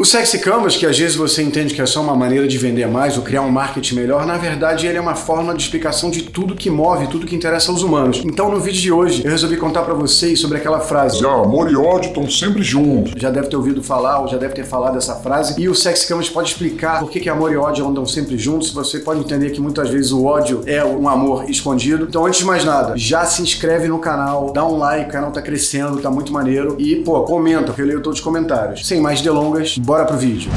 O Sexy Canvas, que às vezes você entende que é só uma maneira de vender mais ou criar um marketing melhor, na verdade ele é uma forma de explicação de tudo que move, tudo que interessa aos humanos. Então no vídeo de hoje eu resolvi contar para vocês sobre aquela frase. Já, amor e ódio estão sempre juntos. Já deve ter ouvido falar ou já deve ter falado essa frase. E o Sexy Canvas pode explicar por que, que amor e ódio andam sempre juntos. Você pode entender que muitas vezes o ódio é um amor escondido. Então antes de mais nada, já se inscreve no canal, dá um like, o canal tá crescendo, tá muito maneiro. E pô, comenta, que eu leio todos os comentários. Sem mais delongas, bora pro vídeo.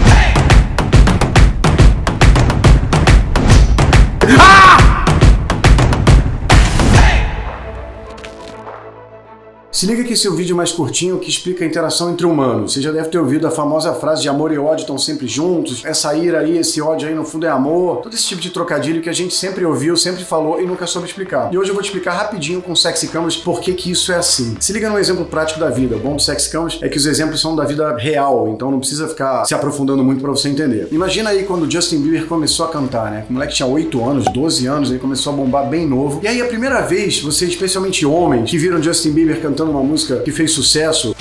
Se liga que esse é o vídeo mais curtinho que explica a interação entre humanos. Você já deve ter ouvido a famosa frase de amor e ódio estão sempre juntos, essa ira aí, esse ódio aí no fundo é amor, todo esse tipo de trocadilho que a gente sempre ouviu, sempre falou e nunca soube explicar. E hoje eu vou te explicar rapidinho com Sexy Canvas por que que isso é assim. Se liga no exemplo prático da vida. O bom do Sexy Canvas é que os exemplos são da vida real, então não precisa ficar se aprofundando muito para você entender. Imagina aí quando Justin Bieber começou a cantar, né? O moleque tinha 8 anos, 12 anos, ele começou a bombar bem novo. E aí a primeira vez, vocês, especialmente homens, que viram Justin Bieber cantando uma música que fez sucesso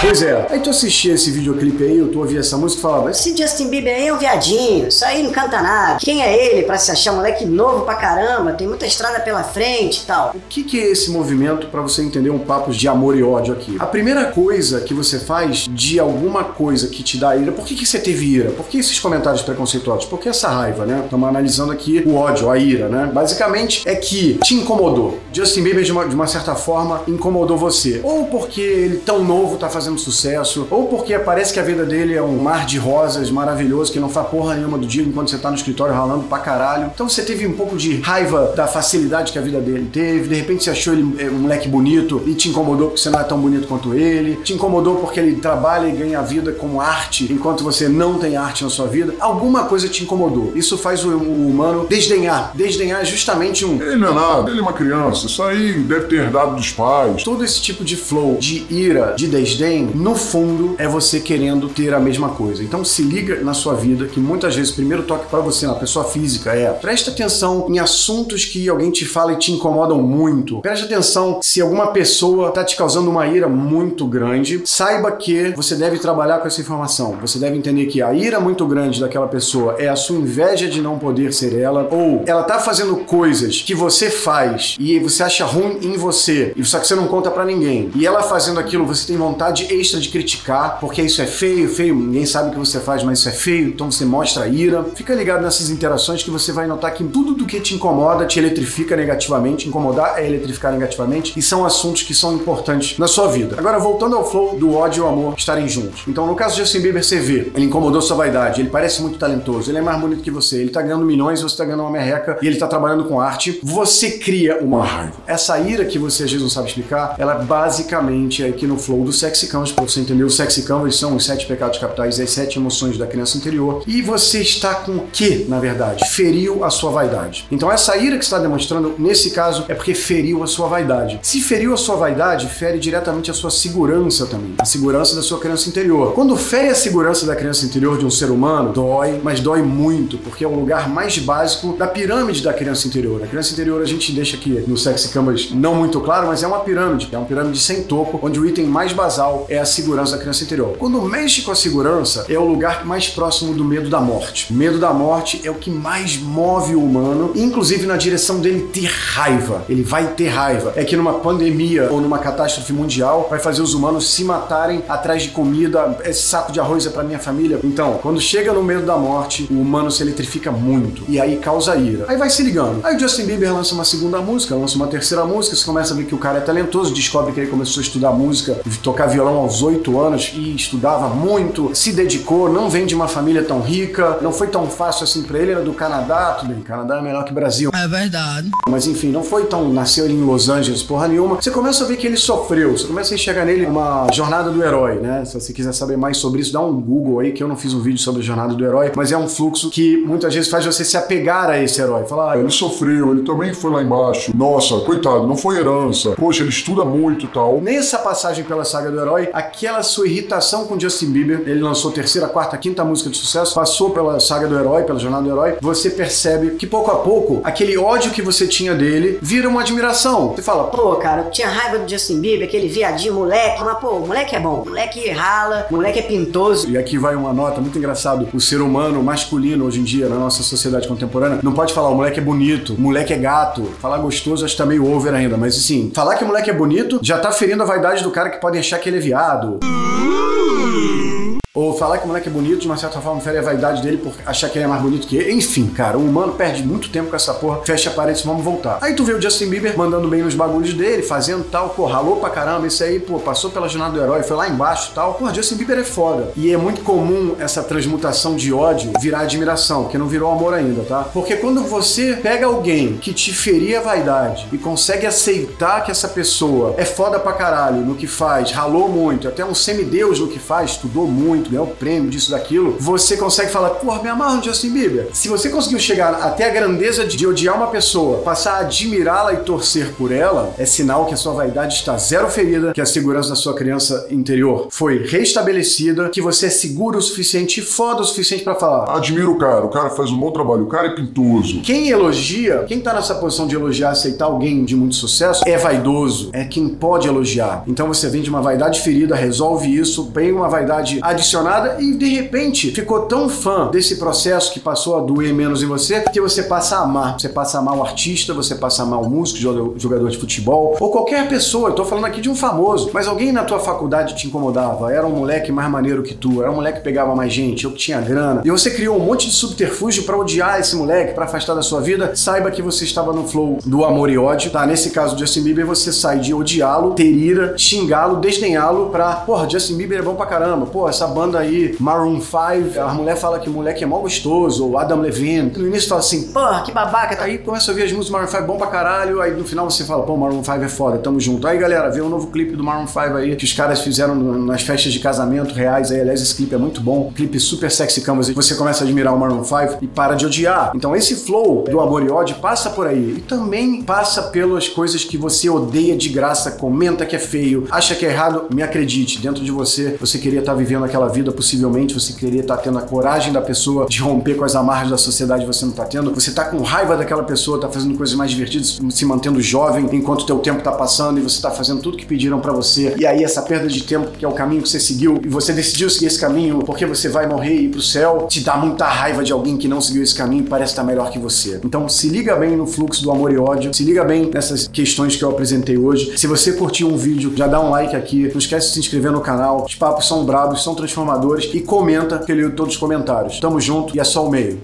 Pois é. Aí tu assistia esse videoclipe aí, tu ouvia essa música e falava, esse Justin Bieber aí é um viadinho, isso aí não canta nada. Quem é ele pra se achar moleque novo pra caramba, tem muita estrada pela frente e tal. O que, que é esse movimento para você entender um papo de amor e ódio aqui? A primeira coisa que você faz de alguma coisa que te dá ira, por que, que você teve ira? Por que esses comentários preconceituosos? Por que essa raiva, né? Estamos analisando aqui o ódio, a ira, né? Basicamente é que te incomodou. Justin Bieber, de uma, de uma certa forma, incomodou você. Ou porque ele tão novo tá fazendo fazendo sucesso, ou porque parece que a vida dele é um mar de rosas maravilhoso que não faz porra nenhuma do dia enquanto você tá no escritório ralando pra caralho. Então você teve um pouco de raiva da facilidade que a vida dele teve, de repente você achou ele é, um moleque bonito e te incomodou porque você não é tão bonito quanto ele, te incomodou porque ele trabalha e ganha vida como arte enquanto você não tem arte na sua vida. Alguma coisa te incomodou. Isso faz o, o humano desdenhar. Desdenhar é justamente um. Ele não é nada, ele é uma criança, isso aí deve ter herdado dos pais. Todo esse tipo de flow, de ira, de desdém, no fundo, é você querendo ter a mesma coisa. Então se liga na sua vida que muitas vezes o primeiro toque para você na pessoa física é preste atenção em assuntos que alguém te fala e te incomodam muito. Preste atenção se alguma pessoa tá te causando uma ira muito grande. Saiba que você deve trabalhar com essa informação. Você deve entender que a ira muito grande daquela pessoa é a sua inveja de não poder ser ela ou ela tá fazendo coisas que você faz e você acha ruim em você, e só que você não conta para ninguém. E ela fazendo aquilo, você tem vontade extra de criticar, porque isso é feio, feio, ninguém sabe o que você faz, mas isso é feio, então você mostra ira. Fica ligado nessas interações que você vai notar que tudo do que te incomoda te eletrifica negativamente. Incomodar é eletrificar negativamente e são assuntos que são importantes na sua vida. Agora, voltando ao flow do ódio e o amor estarem juntos. Então, no caso de Justin Bieber, você vê, ele incomodou sua vaidade, ele parece muito talentoso, ele é mais bonito que você, ele tá ganhando milhões, você tá ganhando uma merreca e ele tá trabalhando com arte. Você cria uma raiva. Essa ira que você às vezes não sabe explicar, ela basicamente é aqui no flow do sexy canvas para você entender. O sexy canvas são os sete pecados capitais e as sete emoções da criança interior. E você está com o que, na verdade? Feriu a sua vaidade. Então essa ira que está demonstrando, nesse caso, é porque feriu a sua vaidade. Se feriu a sua vaidade, fere diretamente a sua segurança também. A segurança da sua criança interior. Quando fere a segurança da criança interior de um ser humano, dói, mas dói muito, porque é o lugar mais básico da pirâmide da criança interior. A criança interior a gente deixa aqui no sexy canvas não muito claro, mas é uma pirâmide. É uma pirâmide sem topo, onde o item mais basal é a segurança da criança interior. Quando mexe com a segurança, é o lugar mais próximo do medo da morte. O medo da morte é o que mais move o humano, inclusive na direção dele ter raiva. Ele vai ter raiva. É que numa pandemia ou numa catástrofe mundial vai fazer os humanos se matarem atrás de comida. Esse saco de arroz é para minha família. Então, quando chega no medo da morte, o humano se eletrifica muito e aí causa ira. Aí vai se ligando. Aí o Justin Bieber lança uma segunda música, lança uma terceira música, você começa a ver que o cara é talentoso, descobre que ele começou a estudar música, tocar violão aos oito anos e estudava muito, se dedicou, não vem de uma família tão rica, não foi tão fácil assim para ele, era do Canadá, tudo bem, Canadá é melhor que Brasil. É verdade. Mas enfim, não foi tão, nasceu em Los Angeles, porra nenhuma. Você começa a ver que ele sofreu, você começa a enxergar nele uma jornada do herói, né? Se você quiser saber mais sobre isso, dá um Google aí, que eu não fiz um vídeo sobre a jornada do herói, mas é um fluxo que muitas vezes faz você se apegar a esse herói. Falar, ah, Ele sofreu, ele também foi lá embaixo. Nossa, coitado, não foi herança. Poxa, ele estuda muito e tal. Nessa passagem pela saga do herói, aquela sua irritação com Justin Bieber. Ele lançou terceira, quarta, quinta música de sucesso, passou pela saga do herói, pela jornada do herói. Você percebe que pouco a pouco aquele ódio que você tinha dele vira uma admiração. Você fala, Pô, cara, eu tinha raiva do Justin Bieber, aquele viadinho moleque, mas pô, o moleque é bom, o moleque rala, o moleque é pintoso. E aqui vai uma nota muito engraçado. O ser humano masculino hoje em dia, na nossa sociedade contemporânea, não pode falar o moleque é bonito, o moleque é gato. Falar gostoso acho que tá meio over ainda, mas assim, falar que o moleque é bonito já tá ferindo a vaidade do cara que pode achar que ele é viado feriado. Hum. Ou falar que o moleque é bonito, de uma certa forma, fere a vaidade dele por achar que ele é mais bonito que ele. Enfim, cara, o humano perde muito tempo com essa porra. Fecha a parede, vamos voltar. Aí tu vê o Justin Bieber mandando bem nos bagulhos dele, fazendo tal, pô, ralou pra caramba. Esse aí, pô, passou pela jornada do herói, foi lá embaixo tal. Pô, Justin Bieber é foda. E é muito comum essa transmutação de ódio virar admiração, porque não virou amor ainda, tá? Porque quando você pega alguém que te feria a vaidade e consegue aceitar que essa pessoa é foda pra caralho no que faz, ralou muito, até um semideus no que faz, estudou muito, ganhou prêmio disso, daquilo, você consegue falar, porra, me amarro no Justin Bieber. Se você conseguiu chegar até a grandeza de odiar uma pessoa, passar a admirá-la e torcer por ela, é sinal que a sua vaidade está zero ferida, que a segurança da sua criança interior foi restabelecida, que você é seguro o suficiente e foda o suficiente pra falar. Admiro o cara, o cara faz um bom trabalho, o cara é pintoso. Quem elogia, quem tá nessa posição de elogiar, aceitar alguém de muito sucesso, é vaidoso, é quem pode elogiar. Então você vem de uma vaidade ferida, resolve isso, vem uma vaidade e de repente ficou tão fã desse processo que passou a doer menos em você que você passa a amar. Você passa a amar o artista, você passa a amar o músico, jogador de futebol ou qualquer pessoa. Eu tô falando aqui de um famoso, mas alguém na tua faculdade te incomodava, era um moleque mais maneiro que tu, era um moleque que pegava mais gente, eu que tinha grana. E você criou um monte de subterfúgio para odiar esse moleque, para afastar da sua vida. Saiba que você estava no flow do amor e ódio, tá? Nesse caso do Justin Bieber, você sai de odiá-lo, ter ira, xingá-lo, desdenhá-lo pra, porra, Justin Bieber é bom pra caramba. Pô, essa banda aí, Maroon 5, a mulher fala que o moleque é mó gostoso, ou Adam Levine. No início fala assim, porra, que babaca. Tá? Aí começa a ouvir as músicas do Maroon 5 bom pra caralho, aí no final você fala, pô, Maroon 5 é foda, tamo junto. Aí galera, vê um novo clipe do Maroon 5 aí, que os caras fizeram nas festas de casamento reais aí. Aliás, esse clipe é muito bom. Clipe super sexy canvas. Você começa a admirar o Maroon 5 e para de odiar. Então esse flow do amor e ódio passa por aí. E também passa pelas coisas que você odeia de graça, comenta que é feio, acha que é errado. Me acredite, dentro de você, você queria estar vivendo aquela vida, possivelmente você queria estar tendo a coragem da pessoa de romper com as amarras da sociedade, você não tá tendo. Você tá com raiva daquela pessoa, tá fazendo coisas mais divertidas, se mantendo jovem enquanto o teu tempo tá passando e você tá fazendo tudo que pediram para você. E aí essa perda de tempo, que é o caminho que você seguiu, e você decidiu seguir esse caminho porque você vai morrer e ir pro céu, te dá muita raiva de alguém que não seguiu esse caminho e parece estar melhor que você. Então se liga bem no fluxo do amor e ódio, se liga bem nessas questões que eu apresentei hoje. Se você curtiu um vídeo, já dá um like aqui, não esquece de se inscrever no canal. Os papos são bravos, são transformadores e comenta que eu leio todos os comentários. Tamo junto e é só o meio.